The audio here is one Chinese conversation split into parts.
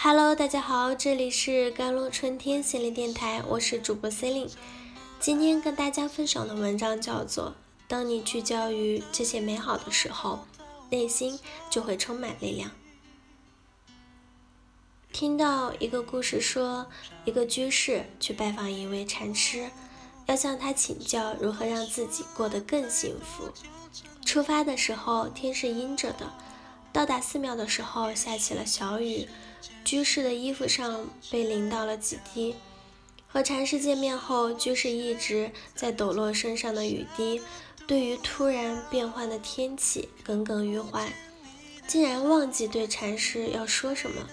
Hello，大家好，这里是甘露春天心灵电台，我是主播 Celine。今天跟大家分享的文章叫做《当你聚焦于这些美好的时候，内心就会充满力量》。听到一个故事说，一个居士去拜访一位禅师，要向他请教如何让自己过得更幸福。出发的时候天是阴着的，到达寺庙的时候下起了小雨。居士的衣服上被淋到了几滴。和禅师见面后，居士一直在抖落身上的雨滴，对于突然变换的天气耿耿于怀，竟然忘记对禅师要说什么。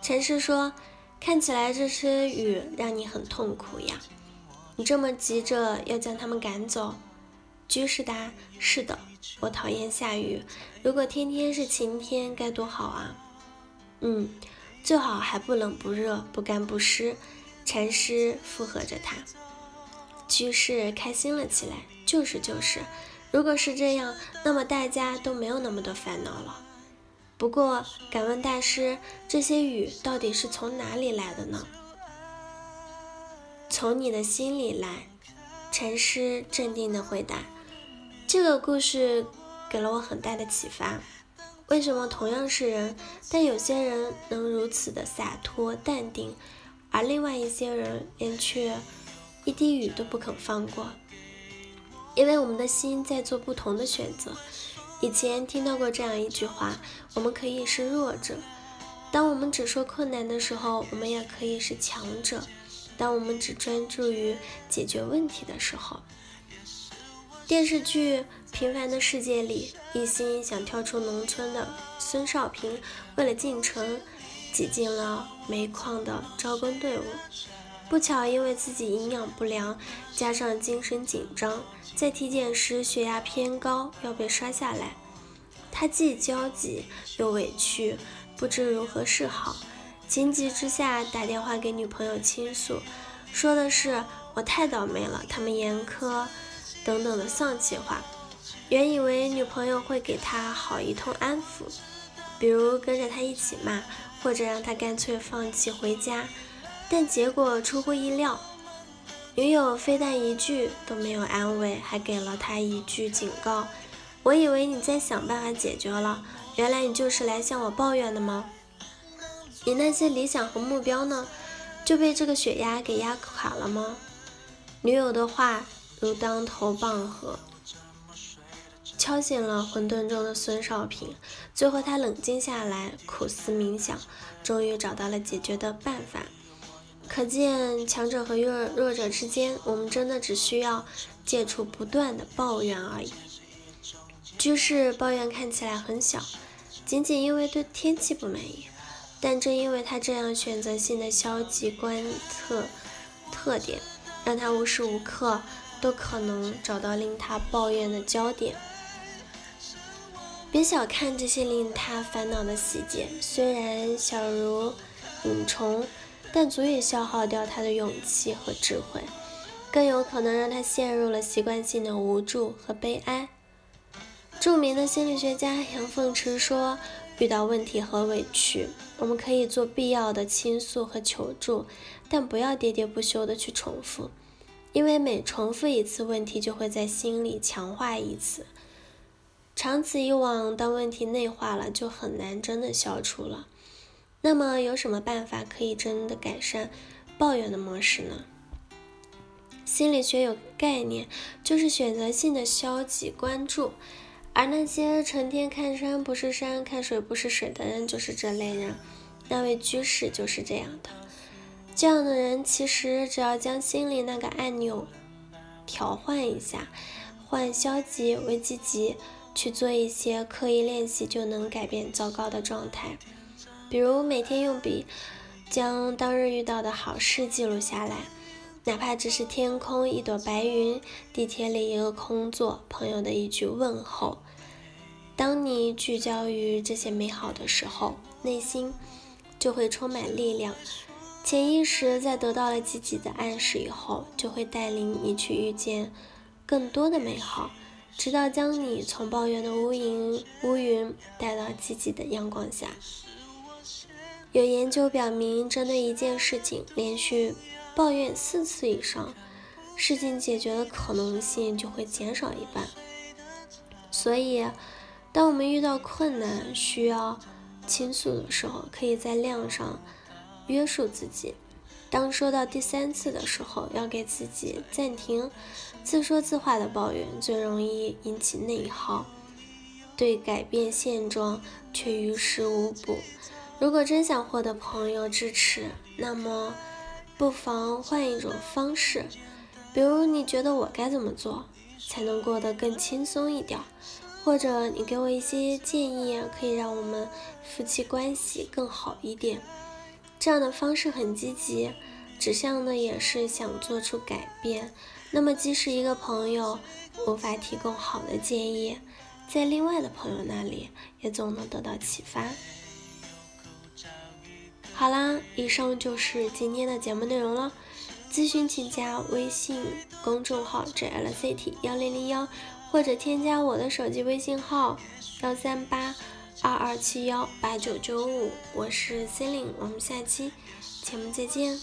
禅师说：“看起来这些雨让你很痛苦呀，你这么急着要将他们赶走？”居士答：“是的，我讨厌下雨。如果天天是晴天，该多好啊！”嗯，最好还不冷不热，不干不湿。禅师附和着他，居士开心了起来。就是就是，如果是这样，那么大家都没有那么多烦恼了。不过，敢问大师，这些雨到底是从哪里来的呢？从你的心里来。禅师镇定的回答。这个故事给了我很大的启发。为什么同样是人，但有些人能如此的洒脱淡定，而另外一些人连却一滴雨都不肯放过？因为我们的心在做不同的选择。以前听到过这样一句话：我们可以是弱者，当我们只说困难的时候；我们也可以是强者，当我们只专注于解决问题的时候。电视剧《平凡的世界》里，一心想跳出农村的孙少平，为了进城，挤进了煤矿的招工队伍。不巧，因为自己营养不良，加上精神紧张，在体检时血压偏高，要被刷下来。他既焦急又委屈，不知如何是好。情急之下，打电话给女朋友倾诉，说的是：“我太倒霉了，他们严苛。”等等的丧气话，原以为女朋友会给他好一通安抚，比如跟着他一起骂，或者让他干脆放弃回家，但结果出乎意料，女友非但一句都没有安慰，还给了他一句警告：“我以为你在想办法解决了，原来你就是来向我抱怨的吗？你那些理想和目标呢？就被这个血压给压垮了吗？”女友的话。如当头棒喝，敲醒了混沌中的孙少平。最后，他冷静下来，苦思冥想，终于找到了解决的办法。可见，强者和弱弱者之间，我们真的只需要戒除不断的抱怨而已。居士抱怨看起来很小，仅仅因为对天气不满意，但正因为他这样选择性的消极观测特点，让他无时无刻。都可能找到令他抱怨的焦点。别小看这些令他烦恼的细节，虽然小如蝇虫，但足以消耗掉他的勇气和智慧，更有可能让他陷入了习惯性的无助和悲哀。著名的心理学家杨凤池说：“遇到问题和委屈，我们可以做必要的倾诉和求助，但不要喋喋不休地去重复。”因为每重复一次问题，就会在心里强化一次，长此以往，当问题内化了，就很难真的消除了。那么，有什么办法可以真的改善抱怨的模式呢？心理学有概念，就是选择性的消极关注，而那些成天看山不是山、看水不是水的人，就是这类人。那位居士就是这样的。这样的人其实只要将心里那个按钮调换一下，换消极为积极，去做一些刻意练习，就能改变糟糕的状态。比如每天用笔将当日遇到的好事记录下来，哪怕只是天空一朵白云、地铁里一个空座、朋友的一句问候。当你聚焦于这些美好的时候，内心就会充满力量。潜意识在得到了积极的暗示以后，就会带领你去遇见更多的美好，直到将你从抱怨的乌云乌云带到积极的阳光下。有研究表明，针对一件事情连续抱怨四次以上，事情解决的可能性就会减少一半。所以，当我们遇到困难需要倾诉的时候，可以在量上约束自己。当说到第三次的时候，要给自己暂停自说自话的抱怨，最容易引起内耗，对改变现状却于事无补。如果真想获得朋友支持，那么不妨换一种方式，比如你觉得我该怎么做才能过得更轻松一点，或者你给我一些建议，可以让我们夫妻关系更好一点。这样的方式很积极，指向呢也是想做出改变。那么，即使一个朋友无法提供好的建议，在另外的朋友那里也总能得到启发。好啦，以上就是今天的节目内容了。咨询请加微信公众号 jlct 幺零零幺，或者添加我的手机微信号幺三八。二二七幺八九九五，我是 c e l i n e 我们下期节目再见。